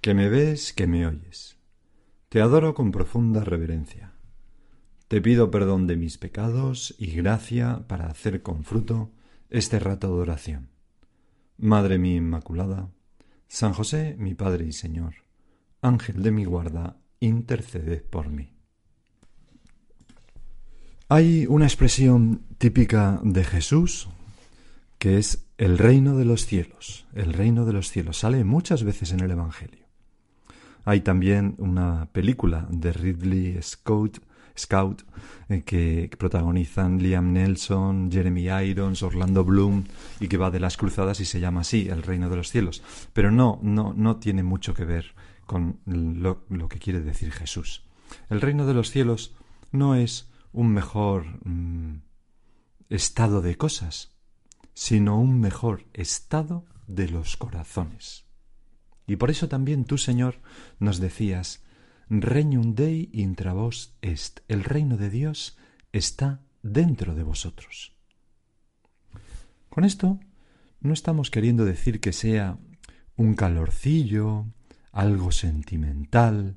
que me ves, que me oyes. Te adoro con profunda reverencia. Te pido perdón de mis pecados y gracia para hacer con fruto este rato de oración. Madre mía Inmaculada, San José, mi Padre y Señor, Ángel de mi guarda, interceded por mí. Hay una expresión típica de Jesús que es el reino de los cielos. El reino de los cielos sale muchas veces en el Evangelio. Hay también una película de Ridley Scott, Scout eh, que protagonizan Liam Nelson, Jeremy Irons, Orlando Bloom y que va de las cruzadas y se llama así, El reino de los cielos. Pero no, no, no tiene mucho que ver con lo, que quiere decir Jesús. El reino de los cielos no es un mejor mm, estado de cosas, sino un mejor estado de los corazones. Y por eso también tú, Señor, nos decías, Regnum Dei intra vos est, el reino de Dios está dentro de vosotros. Con esto no estamos queriendo decir que sea un calorcillo, algo sentimental,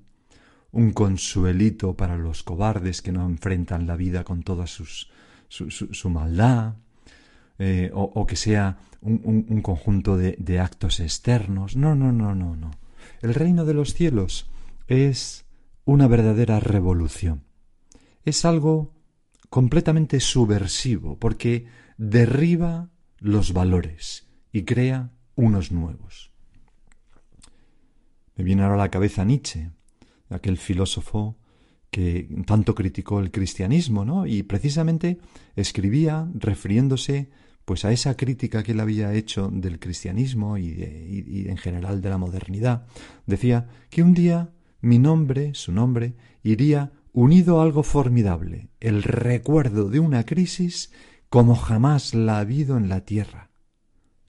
un consuelito para los cobardes que no enfrentan la vida con toda sus, su, su, su maldad, eh, o, que sea un conjunto de, de, actos externos. No, no, no, no, no. El reino de los cielos es una verdadera revolución. Es algo completamente subversivo porque derriba los valores y crea unos nuevos. Me viene ahora a la cabeza Nietzsche, aquel filósofo que tanto criticó el cristianismo, ¿no? Y precisamente escribía refiriéndose pues a esa crítica que él había hecho del cristianismo y, y, en general de la modernidad, decía que un día mi nombre, su nombre, iría unido a algo formidable, el recuerdo de una crisis como jamás la ha habido en la tierra.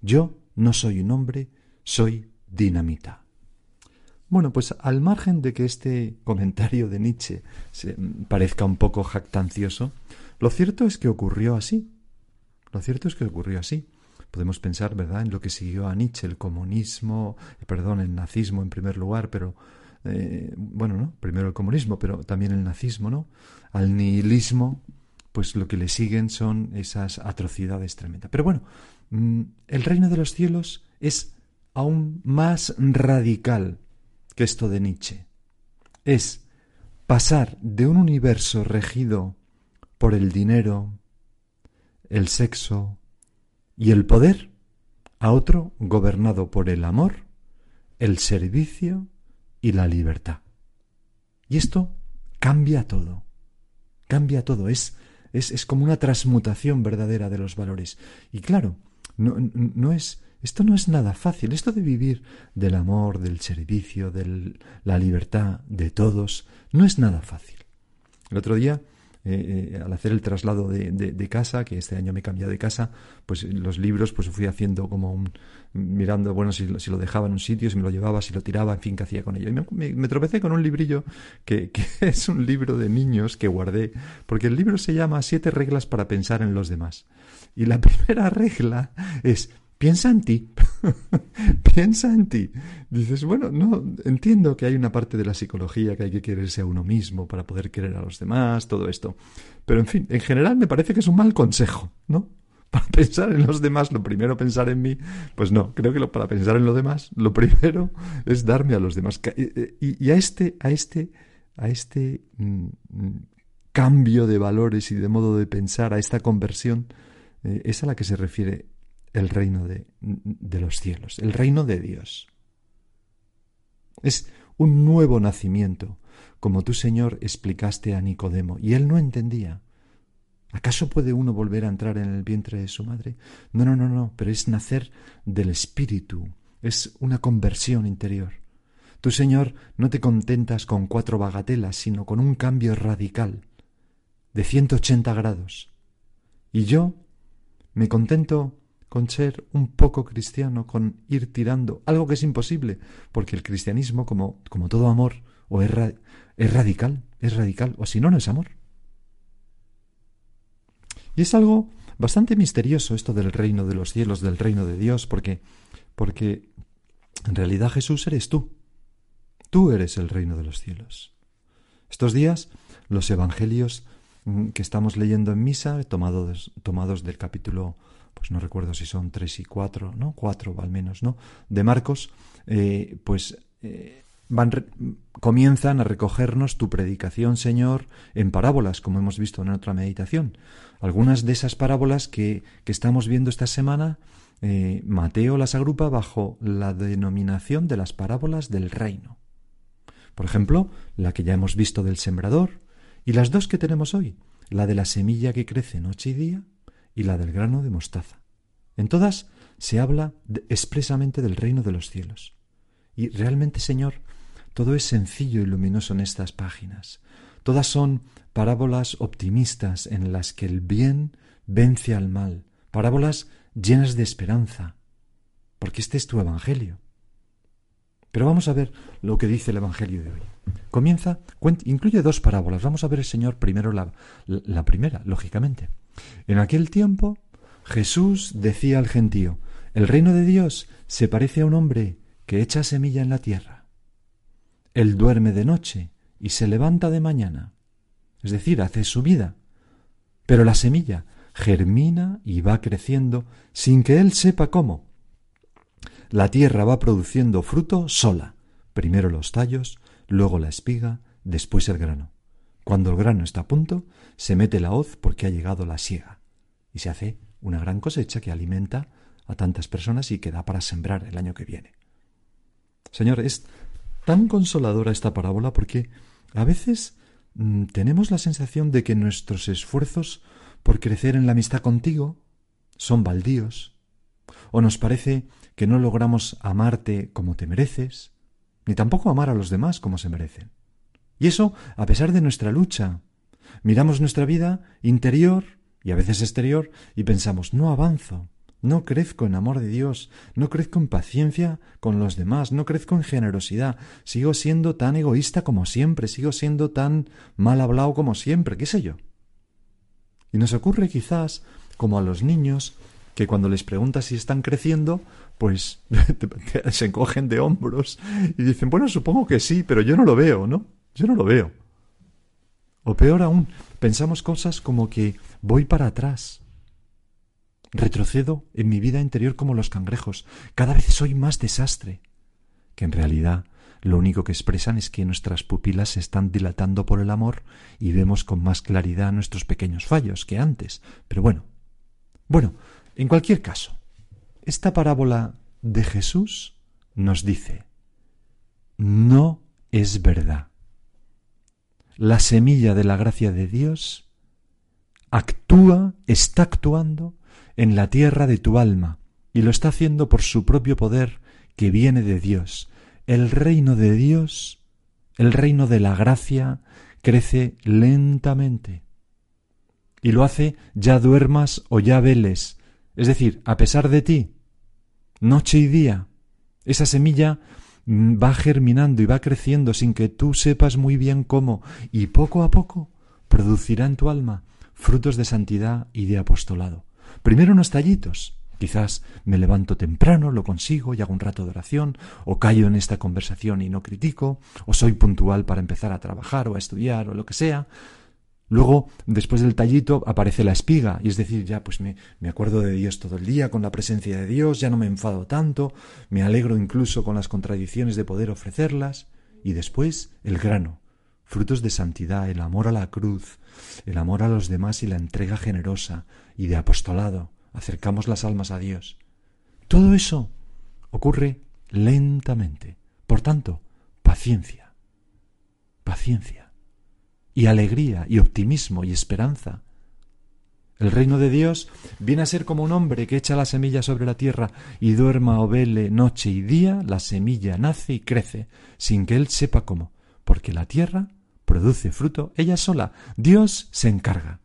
Yo no soy un hombre, soy dinamita. Bueno, pues al margen de que este comentario de Nietzsche se parezca un poco jactancioso, lo cierto es que ocurrió así. Lo cierto es que ocurrió así. Podemos pensar, ¿verdad?, en lo que siguió a Nietzsche, el comunismo, eh, perdón, el nazismo en primer lugar, pero eh, bueno, ¿no? Primero el comunismo, pero también el nazismo, ¿no? Al nihilismo, pues lo que le siguen son esas atrocidades tremendas. Pero bueno, mm, el reino de los cielos es aún más radical que esto de Nietzsche. Es pasar de un universo regido por el dinero, el sexo y el poder a otro gobernado por el amor, el servicio y la libertad. Y esto cambia todo, cambia todo, es, es, es como una transmutación verdadera de los valores. Y claro, no, no es, esto no es nada fácil, esto de vivir del amor, del servicio, de la libertad de todos, no es nada fácil. El otro día eh, al hacer el traslado de, de, casa, que este año me he cambiado de casa, pues los libros pues fui haciendo como un, mirando, bueno, si, si lo dejaba en un sitio, si me lo llevaba, si lo tiraba, en fin, qué hacía con ello. Y me tropecé con un librillo que, que, es un libro de niños que guardé, porque el libro se llama Siete reglas para pensar en los demás. Y la primera regla es piensa en ti, piensa en ti. Dices, bueno, no, entiendo que hay una parte de la psicología que hay que quererse a uno mismo para poder querer a los demás, todo esto. Pero en fin, en general me parece que es un mal consejo, ¿no? Para pensar en los demás, lo primero pensar en mí, pues no, creo que lo, para pensar en los demás, lo primero es darme a los demás. Y, y a este, a este, a este mm, cambio de valores y de modo de pensar, a esta conversión, eh, es a la que se refiere el reino de, de, los cielos, el reino de Dios. Es un nuevo nacimiento, como tú, Señor, explicaste a Nicodemo, y él no entendía. ¿Acaso puede uno volver a entrar en el vientre de su madre? No, no, no, no, pero es nacer del Espíritu, es una conversión interior. Tú, Señor, no te contentas con cuatro bagatelas, sino con un cambio radical de 180 grados. Y yo me contento con ser un poco cristiano, con ir tirando, algo que es imposible, porque el cristianismo, como, como todo amor, o es, es radical, es radical, o si no, no es amor. Y es algo bastante misterioso esto del reino de los cielos, del reino de Dios, porque, porque en realidad Jesús eres tú. Tú eres el reino de los cielos. Estos días los evangelios mm, que estamos leyendo en misa, tomados, tomados del capítulo, pues no recuerdo si son tres y cuatro, ¿no? Cuatro al menos, ¿no? De Marcos, eh, pues eh, van comienzan a recogernos tu predicación, Señor, en parábolas, como hemos visto en otra meditación. Algunas de esas parábolas que, que estamos viendo esta semana, eh, Mateo las agrupa bajo la denominación de las parábolas del reino. Por ejemplo, la que ya hemos visto del sembrador y las dos que tenemos hoy, la de la semilla que crece noche y día y la del grano de mostaza. En todas se habla expresamente del reino de los cielos. Y realmente, Señor, todo es sencillo y luminoso en estas páginas. Todas son parábolas optimistas en las que el bien vence al mal, parábolas llenas de esperanza, porque este es tu Evangelio. Pero vamos a ver lo que dice el Evangelio de hoy. Comienza, incluye dos parábolas. Vamos a ver el Señor primero la, la primera, lógicamente. En aquel tiempo Jesús decía al gentío, el reino de Dios se parece a un hombre que echa semilla en la tierra. Él duerme de noche y se levanta de mañana, es decir, hace su vida. Pero la semilla germina y va creciendo sin que él sepa cómo la tierra va produciendo fruto sola, primero los tallos, luego la espiga, después el grano. Cuando el grano está a punto, se mete la hoz porque ha llegado la siega, y se hace una gran cosecha que alimenta a tantas personas y que da para sembrar el año que viene. Señor, es tan consoladora esta parábola porque a veces mm, tenemos la sensación de que nuestros esfuerzos por crecer en la amistad contigo son baldíos, o nos parece que no logramos amarte como te mereces, ni tampoco amar a los demás como se merecen. Y eso a pesar de nuestra lucha. Miramos nuestra vida interior y a veces exterior y pensamos no avanzo, no crezco en amor de Dios, no crezco en paciencia con los demás, no crezco en generosidad, sigo siendo tan egoísta como siempre, sigo siendo tan mal hablado como siempre, qué sé yo. Y nos ocurre quizás como a los niños que cuando les preguntas si están creciendo, pues se encogen de hombros y dicen, bueno, supongo que sí, pero yo no lo veo, ¿no? Yo no lo veo. O peor aún, pensamos cosas como que voy para atrás. Retrocedo en mi vida interior como los cangrejos. Cada vez soy más desastre. Que en realidad lo único que expresan es que nuestras pupilas se están dilatando por el amor y vemos con más claridad nuestros pequeños fallos que antes. Pero bueno, bueno, en cualquier caso, esta parábola de Jesús nos dice, no es verdad. La semilla de la gracia de Dios actúa, está actuando en la tierra de tu alma y lo está haciendo por su propio poder que viene de Dios. El reino de Dios, el reino de la gracia, crece lentamente. Y lo hace ya duermas o ya veles, es decir, a pesar de ti, noche y día, esa semilla va germinando y va creciendo sin que tú sepas muy bien cómo, y poco a poco producirá en tu alma frutos de santidad y de apostolado. Primero unos tallitos. Quizás me levanto temprano, lo consigo y hago un rato de oración, o callo en esta conversación y no critico, o soy puntual para empezar a trabajar o a estudiar o lo que sea, Luego, después del tallito, aparece la espiga, y es decir, ya pues me, me, acuerdo de Dios todo el día, con la presencia de Dios, ya no me enfado tanto, me alegro incluso con las contradicciones de poder ofrecerlas, y después el grano, frutos de santidad, el amor a la cruz, el amor a los demás y la entrega generosa y de apostolado, acercamos las almas a Dios. Todo eso ocurre lentamente. Por tanto, paciencia, paciencia y alegría y optimismo y esperanza. El reino de Dios viene a ser como un hombre que echa la semilla sobre la tierra y duerma o vele noche y día, la semilla nace y crece, sin que él sepa cómo, porque la tierra produce fruto ella sola. Dios se encarga.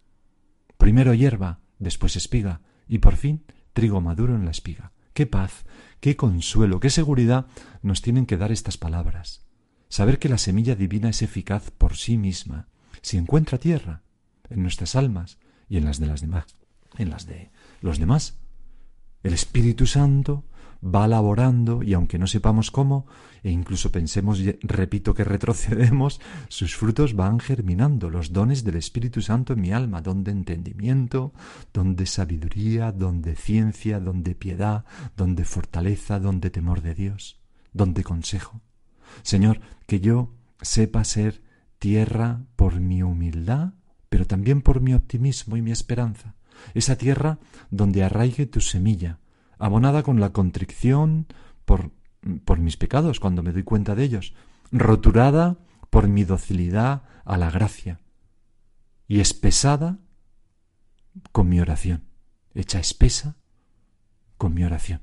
Primero hierba, después espiga, y por fin trigo maduro en la espiga. Qué paz, qué consuelo, qué seguridad nos tienen que dar estas palabras. Saber que la semilla divina es eficaz por sí misma, si encuentra tierra en nuestras almas y en las de las demás, en las de los demás. El Espíritu Santo va laborando y aunque no sepamos cómo, e incluso pensemos, repito, que retrocedemos, sus frutos van germinando, los dones del Espíritu Santo en mi alma, don de entendimiento, don de sabiduría, don de ciencia, don de piedad, don de fortaleza, don de temor de Dios, don de consejo. Señor, que yo sepa ser tierra por mi humildad, pero también por mi optimismo y mi esperanza, esa tierra donde arraigue tu semilla, abonada con la contrición por, por mis pecados cuando me doy cuenta de ellos, roturada por mi docilidad a la gracia y espesada con mi oración, hecha espesa con mi oración.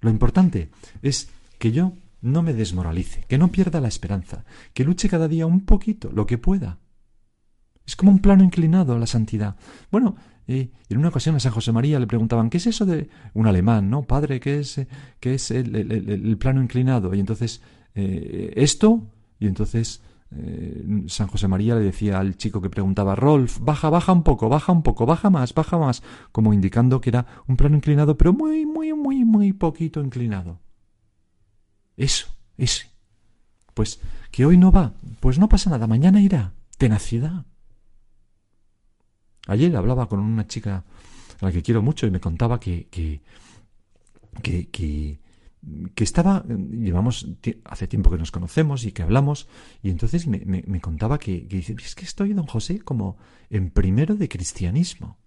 Lo importante es que yo no me desmoralice, que no pierda la esperanza, que luche cada día un poquito, lo que pueda. Es como un plano inclinado a la santidad. Bueno, en una ocasión a San José María le preguntaban, ¿qué es eso de un alemán, no? Padre, ¿qué es, qué es el, plano inclinado? Y entonces, eh, ¿esto? Y entonces eh, San José María le decía al chico que preguntaba, Rolf, baja, baja un poco, baja un poco, baja más, baja más, como indicando que era un plano inclinado, pero muy, muy, muy, muy poquito inclinado. Eso, ese. Pues que hoy no va, pues no pasa nada, mañana irá. Tenacidad. Ayer hablaba con una chica a la que quiero mucho y me contaba que, que, que, que, estaba, llevamos hace tiempo que nos conocemos y que hablamos, y entonces me, me, contaba que, que, dice, es que estoy, don José, como en primero de cristianismo.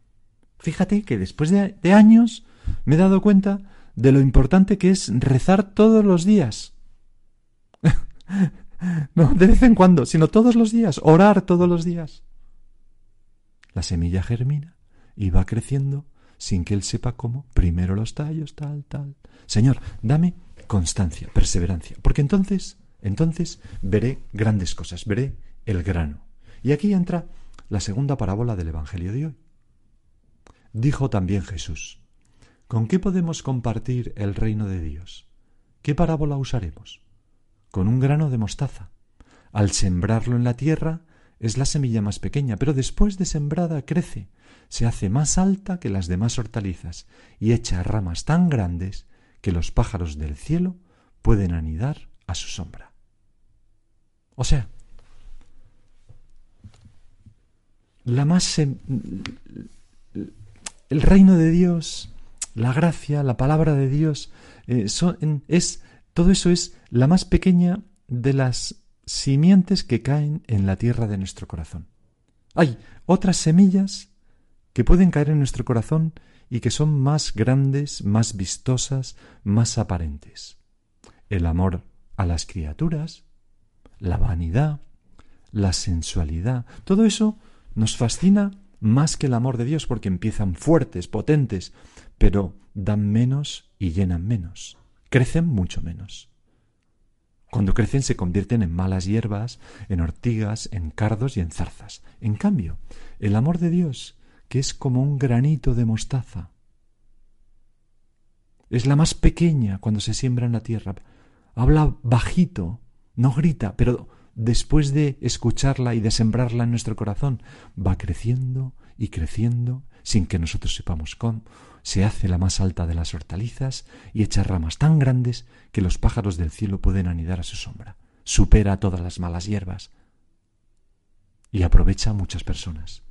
Fíjate que después de, de años me he dado cuenta de lo importante que es rezar todos los días. no, de vez en cuando, sino todos los días, orar todos los días. La semilla germina y va creciendo sin que él sepa cómo. Primero los tallos, tal, tal. Señor, dame constancia, perseverancia, porque entonces, entonces veré grandes cosas, veré el grano. Y aquí entra la segunda parábola del Evangelio de hoy. Dijo también Jesús, ¿Con qué podemos compartir el reino de Dios? ¿Qué parábola usaremos? Con un grano de mostaza. Al sembrarlo en la tierra es la semilla más pequeña, pero después de sembrada crece, se hace más alta que las demás hortalizas y echa ramas tan grandes que los pájaros del cielo pueden anidar a su sombra. O sea, la más el reino de Dios la gracia, la palabra de Dios, eh, es, todo eso es la más pequeña de las simientes que caen en la tierra de nuestro corazón. Hay otras semillas que pueden caer en nuestro corazón y que son más grandes, más vistosas, más aparentes. El amor a las criaturas, la vanidad, la sensualidad, todo eso nos fascina más que el amor de Dios porque empiezan fuertes, potentes, pero dan menos y llenan menos, crecen mucho menos. Cuando crecen se convierten en malas hierbas, en ortigas, en cardos y en zarzas. En cambio, el amor de Dios, que es como un granito de mostaza, es la más pequeña cuando se siembra en la tierra. Habla bajito, no grita, pero después de escucharla y de sembrarla en nuestro corazón, va creciendo y creciendo sin que nosotros sepamos cómo, se hace la más alta de las hortalizas y echa ramas tan grandes que los pájaros del cielo pueden anidar a su sombra. Supera todas las malas hierbas y aprovecha a muchas personas.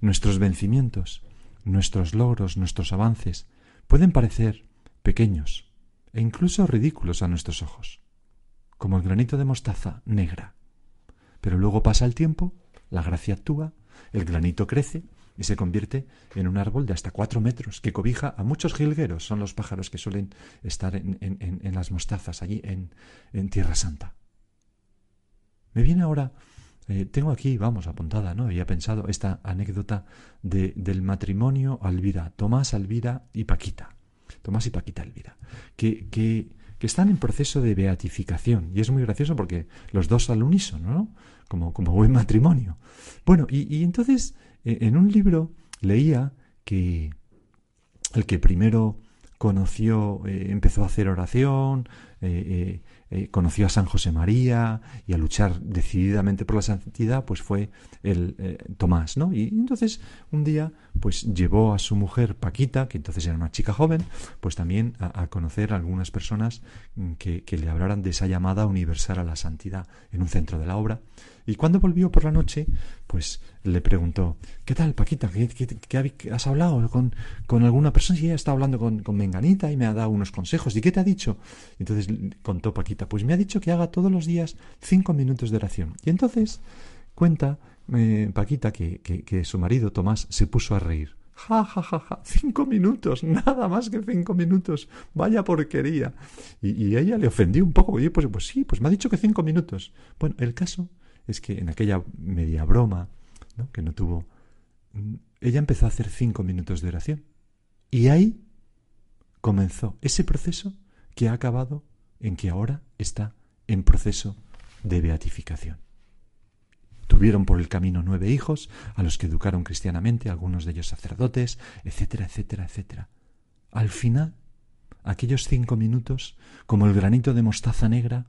Nuestros vencimientos, nuestros logros, nuestros avances pueden parecer pequeños e incluso ridículos a nuestros ojos, como el granito de mostaza negra. Pero luego pasa el tiempo, la gracia actúa, el granito crece y se convierte en un árbol de hasta cuatro metros que cobija a muchos jilgueros, son los pájaros que suelen estar en, las mostazas allí en, Tierra Santa. Me viene ahora eh, tengo aquí, vamos, apuntada, ¿no? Había pensado esta anécdota de, del matrimonio Alvira, Tomás Alvira y Paquita. Tomás y Paquita Alvira, que, que, que están en proceso de beatificación. Y es muy gracioso porque los dos al unísono, ¿no? Como, como buen matrimonio. Bueno, y, y entonces en un libro leía que el que primero conoció, eh, empezó a hacer oración, eh, eh, conoció a San José María y a luchar decididamente por la santidad, pues fue el Tomás, ¿no? Y entonces un día, pues llevó a su mujer Paquita, que entonces era una chica joven, pues también a, a conocer a algunas personas mm, que, que le hablaran de esa llamada universal a la santidad en un centro de la obra. Y cuando volvió por la noche, pues le preguntó, ¿qué tal, Paquita? ¿Qué, has hablado con, alguna persona? Y ella está hablando con, Menganita y me ha dado unos consejos. ¿Y qué te ha dicho? Entonces contó Paquita, pues me ha dicho que haga todos los días cinco minutos de oración. Y entonces cuenta eh, Paquita que, su marido Tomás se puso a reír. Ja, ja, ja, ja, cinco minutos, nada más que cinco minutos, vaya porquería. Y, y ella le ofendió un poco, y pues, pues sí, pues me ha dicho que cinco minutos. Bueno, el caso es que en aquella media broma, ¿no? que no tuvo, ella empezó a hacer cinco minutos de oración. Y ahí comenzó ese proceso que ha acabado en que ahora está en proceso de beatificación. Tuvieron por el camino nueve hijos, a los que educaron cristianamente, algunos de ellos sacerdotes, etcétera, etcétera, etcétera. Al final, aquellos cinco minutos, como el granito de mostaza negra,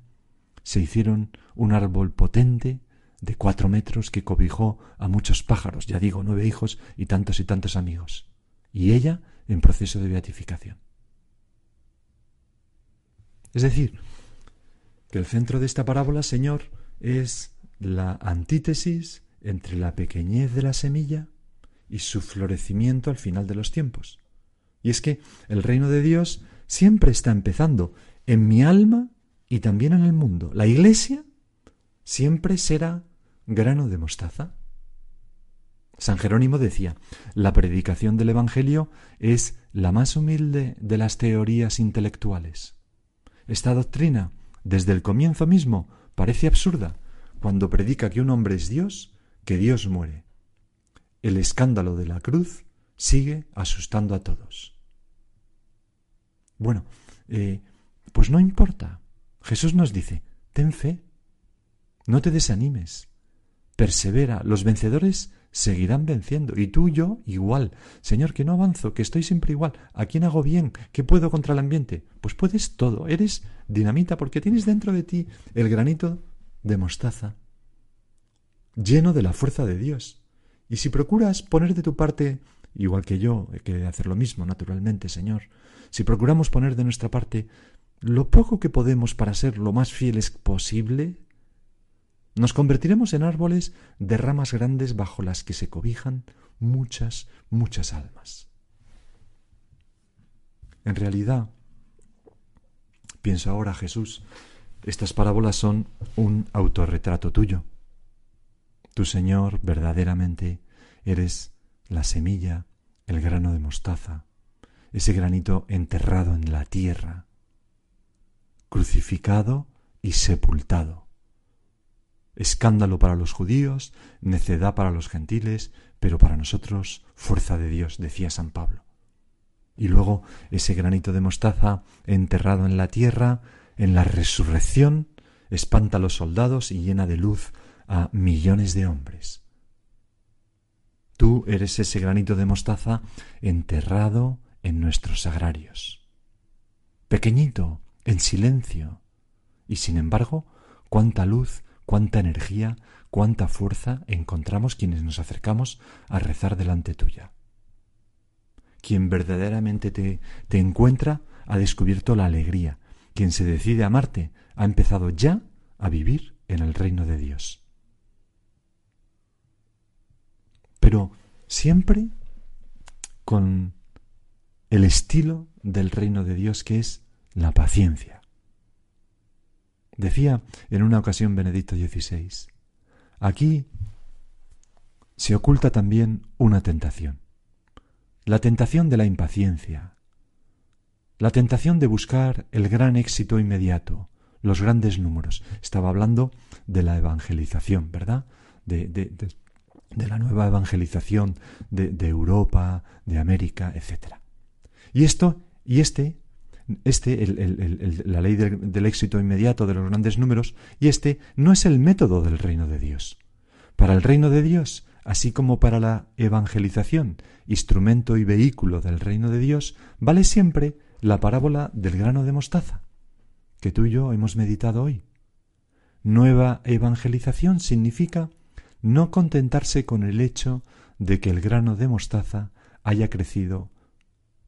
se hicieron un árbol potente, de cuatro metros que cobijó a muchos pájaros, ya digo, nueve hijos y tantos y tantos amigos, y ella en proceso de beatificación. Es decir, que el centro de esta parábola, Señor, es la antítesis entre la pequeñez de la semilla y su florecimiento al final de los tiempos. Y es que el reino de Dios siempre está empezando en mi alma y también en el mundo. La iglesia siempre será grano de mostaza. San Jerónimo decía, la predicación del Evangelio es la más humilde de las teorías intelectuales. Esta doctrina, desde el comienzo mismo, parece absurda cuando predica que un hombre es Dios, que Dios muere. El escándalo de la cruz sigue asustando a todos. Bueno, eh, pues no importa. Jesús nos dice, ten fe, no te desanimes, persevera, los vencedores seguirán venciendo. Y tú yo igual. Señor, que no avanzo, que estoy siempre igual. ¿A quién hago bien? ¿Qué puedo contra el ambiente? Pues puedes todo. Eres dinamita porque tienes dentro de ti el granito de mostaza, lleno de la fuerza de Dios. Y si procuras poner de tu parte, igual que yo, que hacer lo mismo, naturalmente, Señor, si procuramos poner de nuestra parte lo poco que podemos para ser lo más fieles posible, nos convertiremos en árboles de ramas grandes bajo las que se cobijan muchas, muchas almas. En realidad, pienso ahora Jesús, estas parábolas son un autorretrato tuyo. Tu Señor verdaderamente eres la semilla, el grano de mostaza, ese granito enterrado en la tierra, crucificado y sepultado escándalo para los judíos, necedad para los gentiles, pero para nosotros fuerza de Dios, decía San Pablo. Y luego ese granito de mostaza enterrado en la tierra, en la resurrección, espanta a los soldados y llena de luz a millones de hombres. Tú eres ese granito de mostaza enterrado en nuestros sagrarios. Pequeñito, en silencio, y sin embargo, cuánta luz cuánta energía, cuánta fuerza encontramos quienes nos acercamos a rezar delante tuya. Quien verdaderamente te, te encuentra ha descubierto la alegría. Quien se decide a amarte ha empezado ya a vivir en el reino de Dios. Pero siempre con el estilo del reino de Dios que es la paciencia. Decía en una ocasión Benedicto XVI, aquí se oculta también una tentación, la tentación de la impaciencia, la tentación de buscar el gran éxito inmediato, los grandes números. Estaba hablando de la evangelización, ¿verdad? de, de, la nueva evangelización de Europa, de América, etc. Y esto, y este, este, la ley del, del éxito inmediato de los grandes números, y este no es el método del reino de Dios. Para el reino de Dios, así como para la evangelización, instrumento y vehículo del reino de Dios, vale siempre la parábola del grano de mostaza, que tú y yo hemos meditado hoy. Nueva evangelización significa no contentarse con el hecho de que el grano de mostaza haya crecido,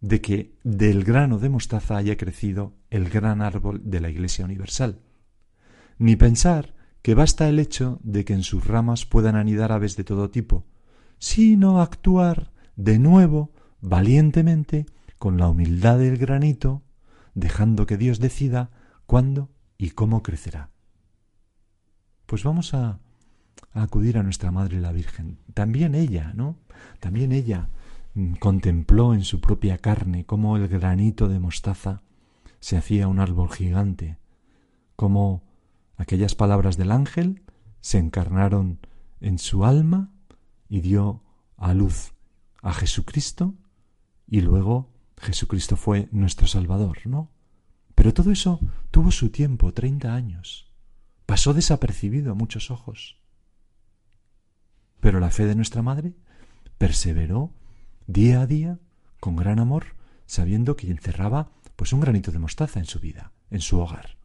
de que del grano de mostaza haya crecido el gran árbol de la Iglesia Universal, ni pensar que basta el hecho de que en sus ramas puedan anidar aves de todo tipo, sino actuar de nuevo valientemente con la humildad del granito, dejando que Dios decida cuándo y cómo crecerá. Pues vamos a, a acudir a nuestra Madre la Virgen. También ella, ¿no? También ella contempló en su propia carne cómo el granito de mostaza se hacía un árbol gigante, cómo aquellas palabras del ángel se encarnaron en su alma y dio a luz a Jesucristo y luego Jesucristo fue nuestro Salvador, ¿no? Pero todo eso tuvo su tiempo, treinta años. Pasó desapercibido a muchos ojos. Pero la fe de nuestra Madre perseveró día a día con gran amor, sabiendo que encerraba pues un granito de mostaza en su vida, en su hogar.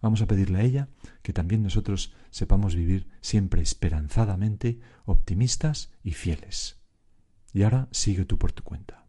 Vamos a pedirle a ella que también nosotros sepamos vivir siempre esperanzadamente, optimistas y fieles. Y ahora sigue tú por tu cuenta.